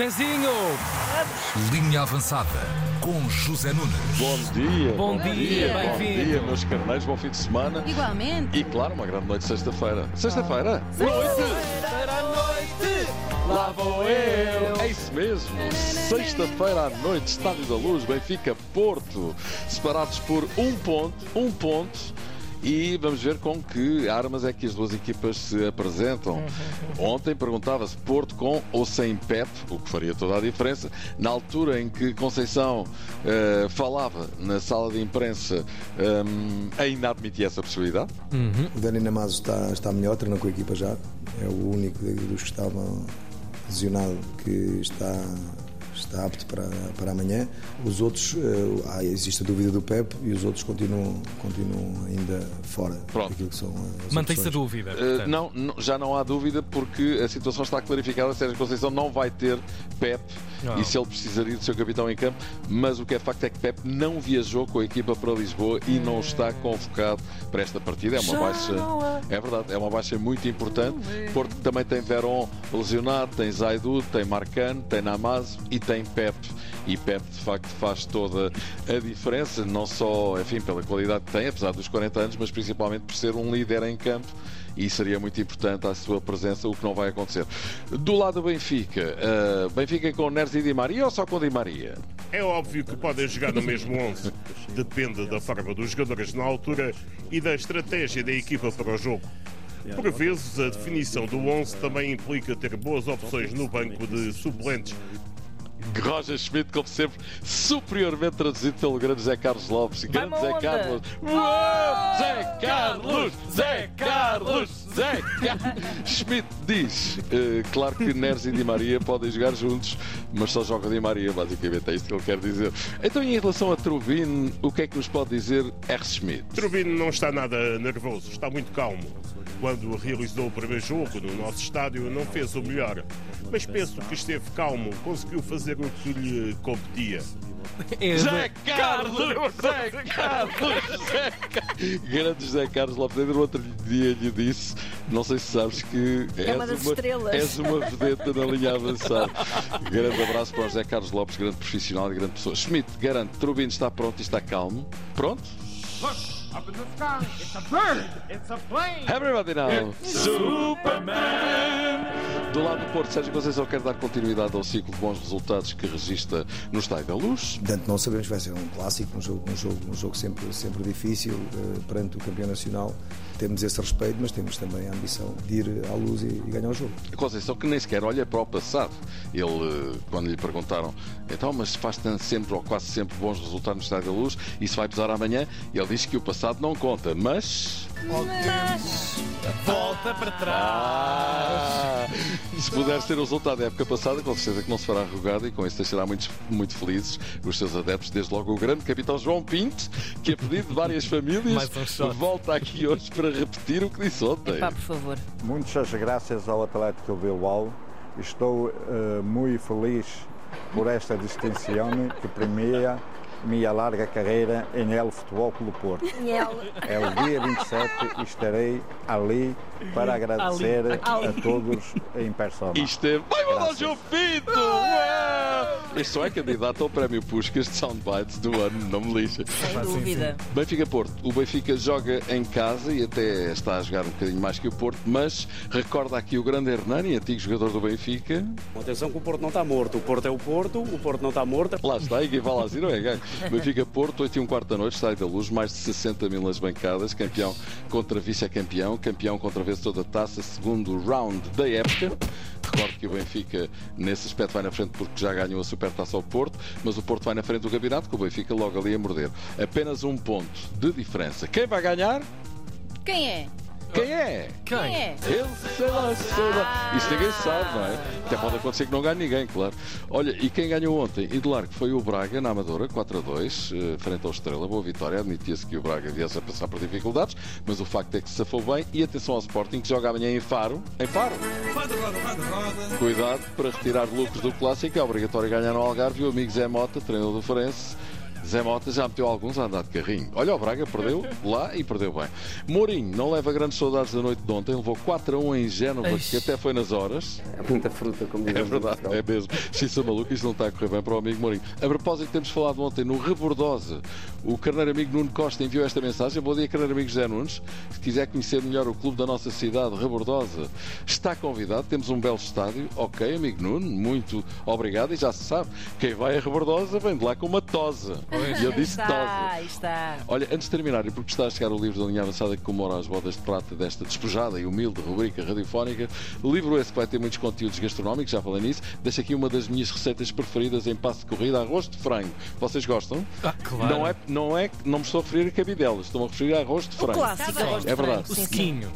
Zezinho! Linha avançada com José Nunes. Bom dia. Bom dia, Bom bem-vindo. dia, meus carneiros. Bom fim de semana. Igualmente. E claro, uma grande noite de sexta-feira. Sexta-feira? Sexta-feira à noite, lá vou eu. É isso mesmo. Sexta-feira à noite, Estádio da Luz, Benfica, Porto, separados por um ponto, um ponto. E vamos ver com que armas é que as duas equipas se apresentam. Ontem perguntava-se Porto com ou sem Pep, o que faria toda a diferença. Na altura em que Conceição eh, falava na sala de imprensa, hum, ainda admitia essa possibilidade. O Dani Namazo está, está melhor, treinou com a equipa já. É o único dos que estavam lesionado que está, está apto para, para amanhã. Os outros, há, existe a dúvida do Pep e os outros continuam, continuam ainda fora Pronto. daquilo que são as Mantém-se a dúvida. Uh, não- já não há dúvida porque a situação está clarificada. Sérgio Conceição não vai ter Pep Não. e se ele precisaria do seu capitão em campo, mas o que é facto é que Pep não viajou com a equipa para Lisboa e não está convocado para esta partida. É uma baixa, é verdade, é uma baixa muito importante. Porto que também tem Veron lesionado, tem Zaidu, tem Marcano, tem Namazo e tem Pep. E Pep de facto faz toda a diferença, não só, enfim, pela qualidade que tem, apesar dos 40 anos, mas principalmente por ser um líder em campo e seria muito importante a sua presença, o que não vai acontecer. Do lado do Benfica, uh, Benfica com Neres e Di Maria ou só com Di Maria? É óbvio que podem jogar no mesmo 11. Depende da forma dos jogadores na altura e da estratégia da equipa para o jogo. Por vezes, a definição do 11 também implica ter boas opções no banco de suplentes. Roger Schmidt, como sempre, superiormente traduzido pelo grande Zé Carlos Lopes. Grande Zé. Carlos. Uou! Zé Carlos! Zé Carlos! Schmidt diz, eh, claro que Neres e Di Maria podem jogar juntos, mas só joga Di Maria, basicamente é isto que ele quer dizer. Então, em relação a Trubin, o que é que nos pode dizer R. Schmidt? Trubino não está nada nervoso, está muito calmo. Quando realizou o primeiro jogo no nosso estádio, não fez o melhor. Mas penso que esteve calmo, conseguiu fazer o que lhe competia. É Zé Carlos! Zé Carlos! Zé Carlos! Grande Zé Carlos Lopes, ainda no outro dia lhe disse, não sei se sabes que és, uma das estrelas. és uma vedeta na linha avançada. Grande abraço para o Zé Carlos Lopes, grande profissional e grande pessoa. Schmidt, garanto, Trubino está pronto e está calmo. Pronto? Up in the sky, it's a bird, it's a plane. Everybody now! Superman! Do lado do Porto, Sérgio Conceição quer dar continuidade ao ciclo de bons resultados que registra no Estádio da Luz. Portanto, não sabemos que vai ser um clássico, um jogo, um jogo, um jogo sempre, sempre difícil eh, perante o campeão nacional. Temos esse respeito, mas temos também a ambição de ir à luz e, e ganhar o jogo. Conceição que nem sequer olha para o passado. Ele, eh, quando lhe perguntaram, então, mas faz sempre ou quase sempre bons resultados no Estádio da Luz, isso vai pesar amanhã? Ele diz que o passado não conta, mas. Volta para trás. Ah, se puder ser o resultado da época passada, com certeza que não se fará arrogado e com isso deixará muito, muito felizes os seus adeptos, desde logo o grande capitão João Pinto, que a pedido de várias famílias um volta aqui hoje para repetir o que disse ontem. Pá, por favor. Muchas gracias ao Atlético Bilbao. Estou eh, muito feliz por esta distinção que premia minha larga carreira em El Futebol Clube Porto. É o dia 27 e estarei ali para agradecer a todos em persona. Isto é. Vai mandar o Graças. Ué! Este só é candidato ao prémio Puskas de Soundbites do ano, não me lixa. Sem dúvida. Benfica Porto. O Benfica joga em casa e até está a jogar um bocadinho mais que o Porto, mas recorda aqui o grande Hernani, antigo jogador do Benfica. Atenção que o Porto não está morto. O Porto é o Porto, o Porto não está morto. Lá está, e quem fala assim não é ganho. Benfica Porto, 8 e um quarto da noite, sai da luz, mais de 60 mil nas bancadas, campeão contra vice-campeão, campeão contra vencedor da taça, segundo round da época. Recordo que o Benfica, nesse aspecto, vai na frente porque já ganhou a supertaça ao Porto, mas o Porto vai na frente do campeonato, com o Benfica logo ali a morder. Apenas um ponto de diferença. Quem vai ganhar? Quem é? Quem é? Quem é? Eu sei lá, sei lá. Isso ninguém sabe, não é? Até pode acontecer que não ganhe ninguém, claro. Olha, e quem ganhou ontem? E de largo foi o Braga na Amadora, 4 a 2, eh, frente ao Estrela. Boa vitória. Admitia-se que o Braga viesse a passar por dificuldades, mas o facto é que se safou bem. E atenção ao Sporting, que joga amanhã em Faro. Em Faro. Cuidado para retirar lucros do clássico. É obrigatório ganhar no Algarve. E o amigo Zé Mota, treinador do Forense, Zé Mota já meteu alguns a andar de carrinho. Olha, o Braga perdeu lá e perdeu bem. Mourinho não leva grandes saudades da noite de ontem, levou 4 a 1 em Génova, que até foi nas horas. É muita fruta, como É dizemos em verdade, é mesmo. Xissa maluco, isto não está a correr bem para o amigo Mourinho. A propósito, temos falado ontem no Rebordosa. O carneiro amigo Nuno Costa enviou esta mensagem. Bom dia, carneiro amigo José Nunes. Se quiser conhecer melhor o clube da nossa cidade, Rebordosa, está convidado. Temos um belo estádio. Ok, amigo Nuno, muito obrigado. E já se sabe, quem vai a Rebordosa vem de lá com uma tosa. E eu disse tosa. Está, está. Olha, antes de terminar, e porque está a chegar o livro da linha avançada que comemora as bodas de prata desta despojada e humilde rubrica radiofónica, o livro esse que vai ter muitos conteúdos gastronómicos, já falei nisso, deixo aqui uma das minhas receitas preferidas em passo de corrida, arroz de frango. Vocês gostam? Ah, claro. Não é, não é, não me estou a referir a cabidelas, estou-me a referir a arroz de O frango. clássico Sim, arroz de é frango. verdade. O sequinho.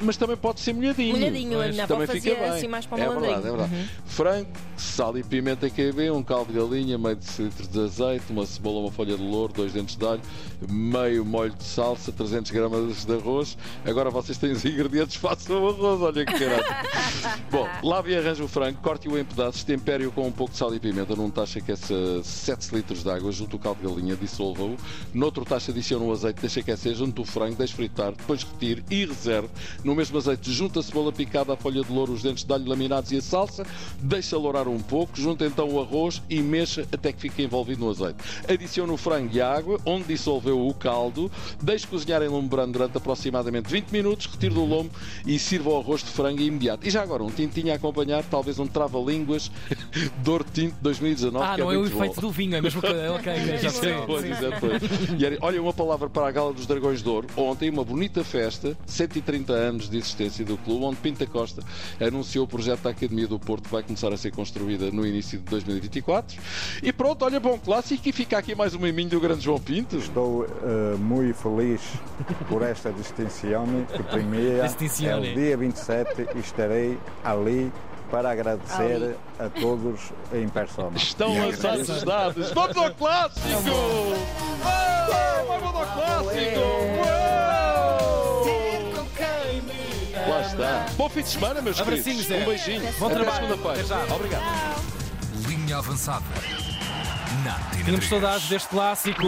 Mas- também pode ser molhadinho. Molhadinho, a minha Também fazia fica bem. assim mais para o é verdade, é verdade. Frango, sal e pimenta KB, um caldo de galinha, meio de litros de azeite, uma cebola, uma folha de louro, dois dentes de alho, meio molho de salsa, 300 gramas de arroz. Agora vocês têm os ingredientes, façam o arroz, olha que caralho. Bom, lave e arranje o frango, corte-o em pedaços, tempere-o com um pouco de sal e pimenta, num tacho aqueça 7 litros de água, junto o caldo de galinha, dissolva-o. Noutro tacho adicione o azeite, deixe aquecer, junto o frango, deixe fritar, depois retire e reserve. No mesmo azeite, junta a cebola picada, a folha de louro, os dentes de alho laminados e a salsa, deixa lourar um pouco, junta então o arroz e mexa até que fique envolvido no azeite. Adicione o frango e água, onde dissolveu o caldo, deixe cozinhar em lume brando durante aproximadamente 20 minutos, retire do lombo e sirva o arroz de frango imediato. E já agora, um tintinho a acompanhar, talvez um trava-línguas Dor Tinto 2019, Ah, que não é é o efeito bom. do vinho, é mesmo que. Ok, já sei. é é depois. E olha, uma palavra para a Gala dos Dragões de Ouro. Ontem, uma bonita festa, 130 anos de existência do clube, onde Pinta Costa anunciou o projeto da Academia do Porto, que vai começar a ser construída no início de 2024. E pronto, olha, bom clássico. E fica aqui mais um miminho do grande João Pinto. Estou eh, muito feliz por esta distinção que primeira Distinção, é o dia 27 e estarei ali para agradecer Ali. a todos em persona. Estão lançados os dados. Vamos ao clássico! Oh, vamos ao clássico! Uou! Lá está. Bom fim de semana, meus queridos. Um beijinho. Bom trabalho. Até. Obrigado. Linha avançada. Na Tínhamos 3. saudades deste clássico.